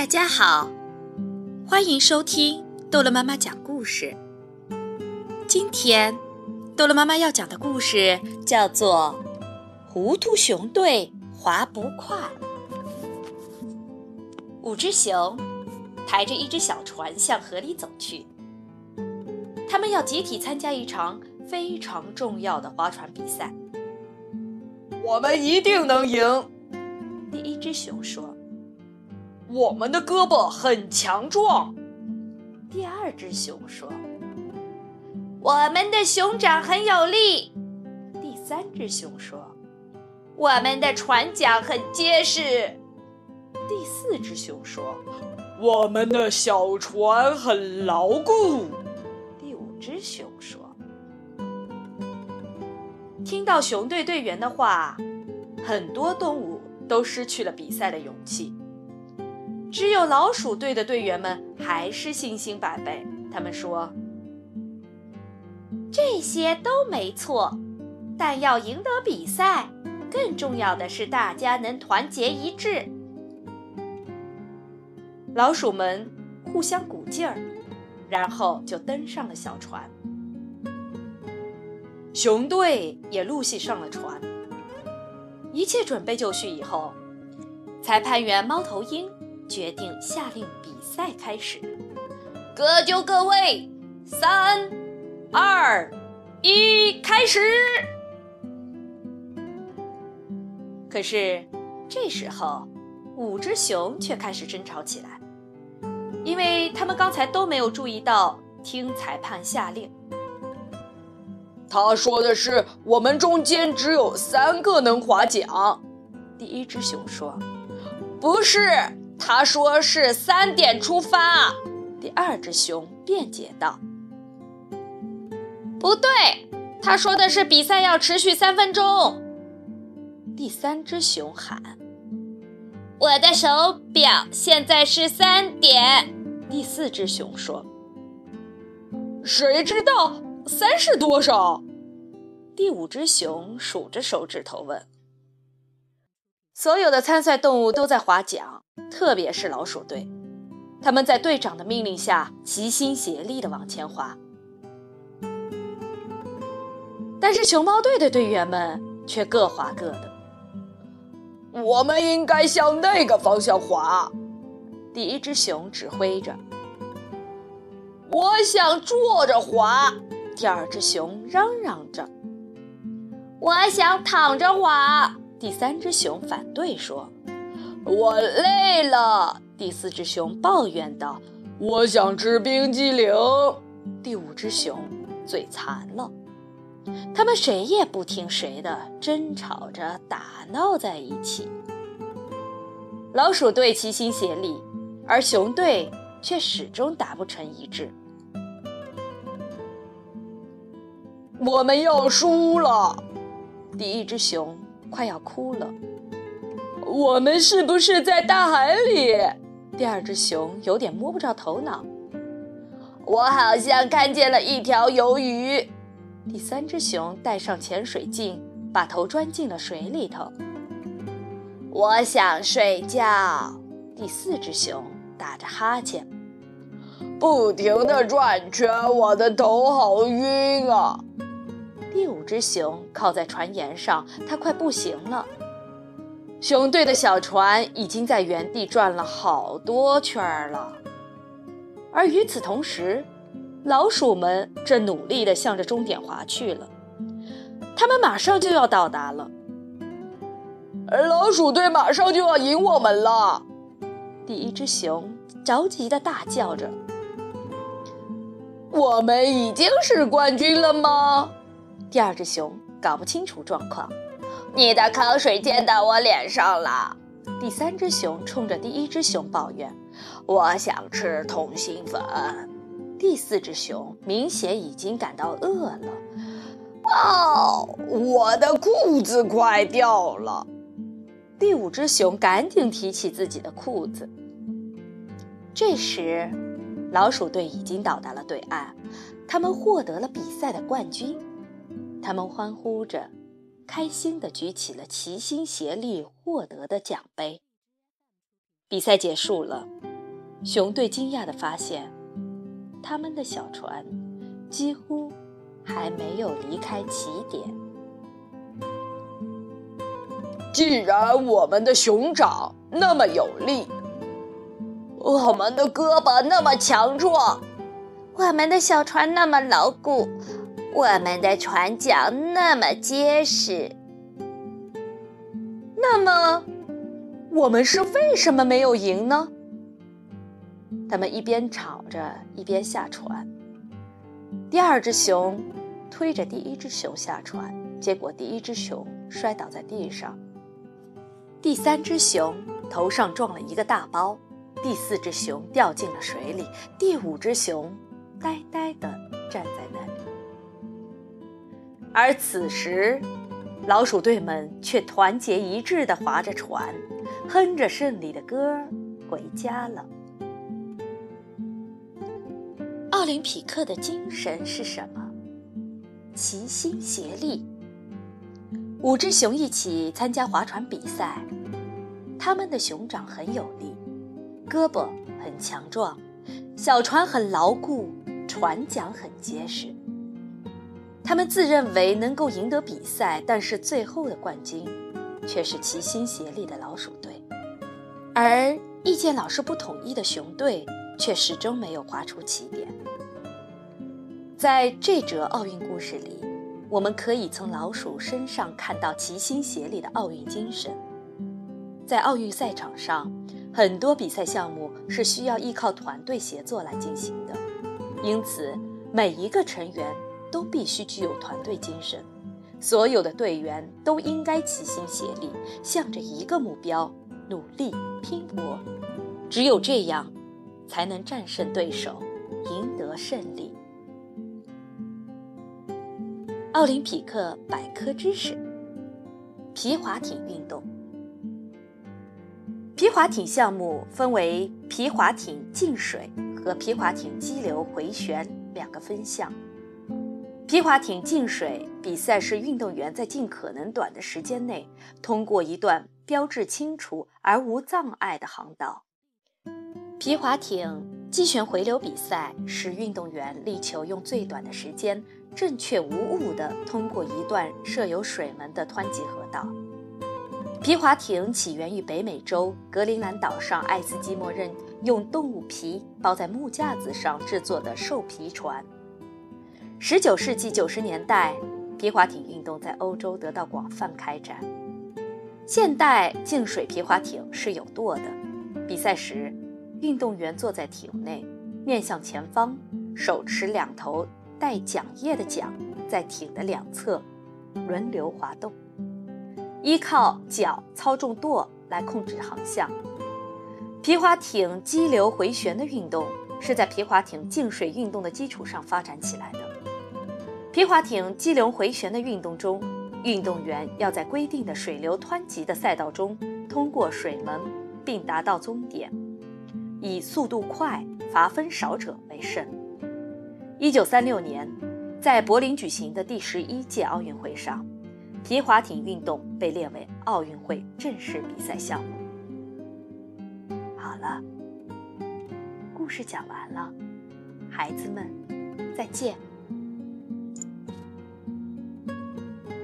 大家好，欢迎收听逗乐妈妈讲故事。今天，逗乐妈妈要讲的故事叫做《糊涂熊队划不快》。五只熊抬着一只小船向河里走去，他们要集体参加一场非常重要的划船比赛。我们一定能赢！第一只熊说。我们的胳膊很强壮。第二只熊说：“我们的熊掌很有力。”第三只熊说：“我们的船桨很结实。”第四只熊说：“我们的小船很牢固。”第五只熊说：“听到熊队队员的话，很多动物都失去了比赛的勇气。”只有老鼠队的队员们还是信心百倍。他们说：“这些都没错，但要赢得比赛，更重要的是大家能团结一致。”老鼠们互相鼓劲儿，然后就登上了小船。熊队也陆续上了船。一切准备就绪以后，裁判员猫头鹰。决定下令比赛开始，各就各位，三、二、一，开始。可是这时候，五只熊却开始争吵起来，因为他们刚才都没有注意到听裁判下令。他说的是我们中间只有三个能划桨。第一只熊说：“不是。”他说是三点出发。第二只熊辩解道：“不对，他说的是比赛要持续三分钟。”第三只熊喊：“我的手表现在是三点。”第四只熊说：“谁知道三是多少？”第五只熊数着手指头问。所有的参赛动物都在划桨，特别是老鼠队，他们在队长的命令下齐心协力地往前滑。但是熊猫队的队员们却各滑各的。我们应该向那个方向滑。第一只熊指挥着。我想坐着滑。第二只熊嚷嚷着。我想躺着滑。第三只熊反对说：“我累了。”第四只熊抱怨道：“我想吃冰激凌。”第五只熊嘴馋了。他们谁也不听谁的，争吵着打闹在一起。老鼠队齐心协力，而熊队却始终达不成一致。我们要输了。第一只熊。快要哭了，我们是不是在大海里？第二只熊有点摸不着头脑。我好像看见了一条鱿鱼。第三只熊带上潜水镜，把头钻进了水里头。我想睡觉。第四只熊打着哈欠，不停地转圈，我的头好晕啊。第五只熊靠在船沿上，它快不行了。熊队的小船已经在原地转了好多圈了，而与此同时，老鼠们正努力地向着终点划去了。他们马上就要到达了。而老鼠队马上就要赢我们了！第一只熊着急地大叫着：“我们已经是冠军了吗？”第二只熊搞不清楚状况，你的口水溅到我脸上了。第三只熊冲着第一只熊抱怨：“我想吃通心粉。”第四只熊明显已经感到饿了。哦，我的裤子快掉了。第五只熊赶紧提起自己的裤子。这时，老鼠队已经到达了对岸，他们获得了比赛的冠军。他们欢呼着，开心地举起了齐心协力获得的奖杯。比赛结束了，熊队惊讶地发现，他们的小船几乎还没有离开起点。既然我们的熊掌那么有力，我们的胳膊那么强壮，我们的小船那么牢固，我们的船桨那么结实，那么我们是为什么没有赢呢？他们一边吵着，一边下船。第二只熊推着第一只熊下船，结果第一只熊摔倒在地上。第三只熊头上撞了一个大包，第四只熊掉进了水里，第五只熊呆呆地站在那里。而此时，老鼠队们却团结一致地划着船，哼着胜利的歌回家了。奥林匹克的精神是什么？齐心协力。五只熊一起参加划船比赛，它们的熊掌很有力，胳膊很强壮，小船很牢固，船桨很结实。他们自认为能够赢得比赛，但是最后的冠军却是齐心协力的老鼠队，而意见老是不统一的熊队却始终没有划出起点。在这则奥运故事里。我们可以从老鼠身上看到齐心协力的奥运精神。在奥运赛场上，很多比赛项目是需要依靠团队协作来进行的，因此每一个成员都必须具有团队精神。所有的队员都应该齐心协力，向着一个目标努力拼搏。只有这样，才能战胜对手，赢得胜利。奥林匹克百科知识：皮划艇运动。皮划艇项目分为皮划艇进水和皮划艇激流回旋两个分项。皮划艇进水比赛是运动员在尽可能短的时间内通过一段标志清楚而无障碍的航道。皮划艇击旋回流比赛是运动员力求用最短的时间。正确无误地通过一段设有水门的湍急河道。皮划艇起源于北美洲格陵兰岛上爱斯基摩人用动物皮包在木架子上制作的兽皮船。19世纪90年代，皮划艇运动在欧洲得到广泛开展。现代净水皮划艇是有舵的，比赛时，运动员坐在艇内，面向前方，手持两头。带桨叶的桨在艇的两侧轮流滑动，依靠脚操纵舵来控制航向。皮划艇激流回旋的运动是在皮划艇静水运动的基础上发展起来的。皮划艇激流回旋的运动中，运动员要在规定的水流湍急的赛道中通过水门并达到终点，以速度快、罚分少者为胜。一九三六年，在柏林举行的第十一届奥运会上，皮划艇运动被列为奥运会正式比赛项目。好了，故事讲完了，孩子们，再见。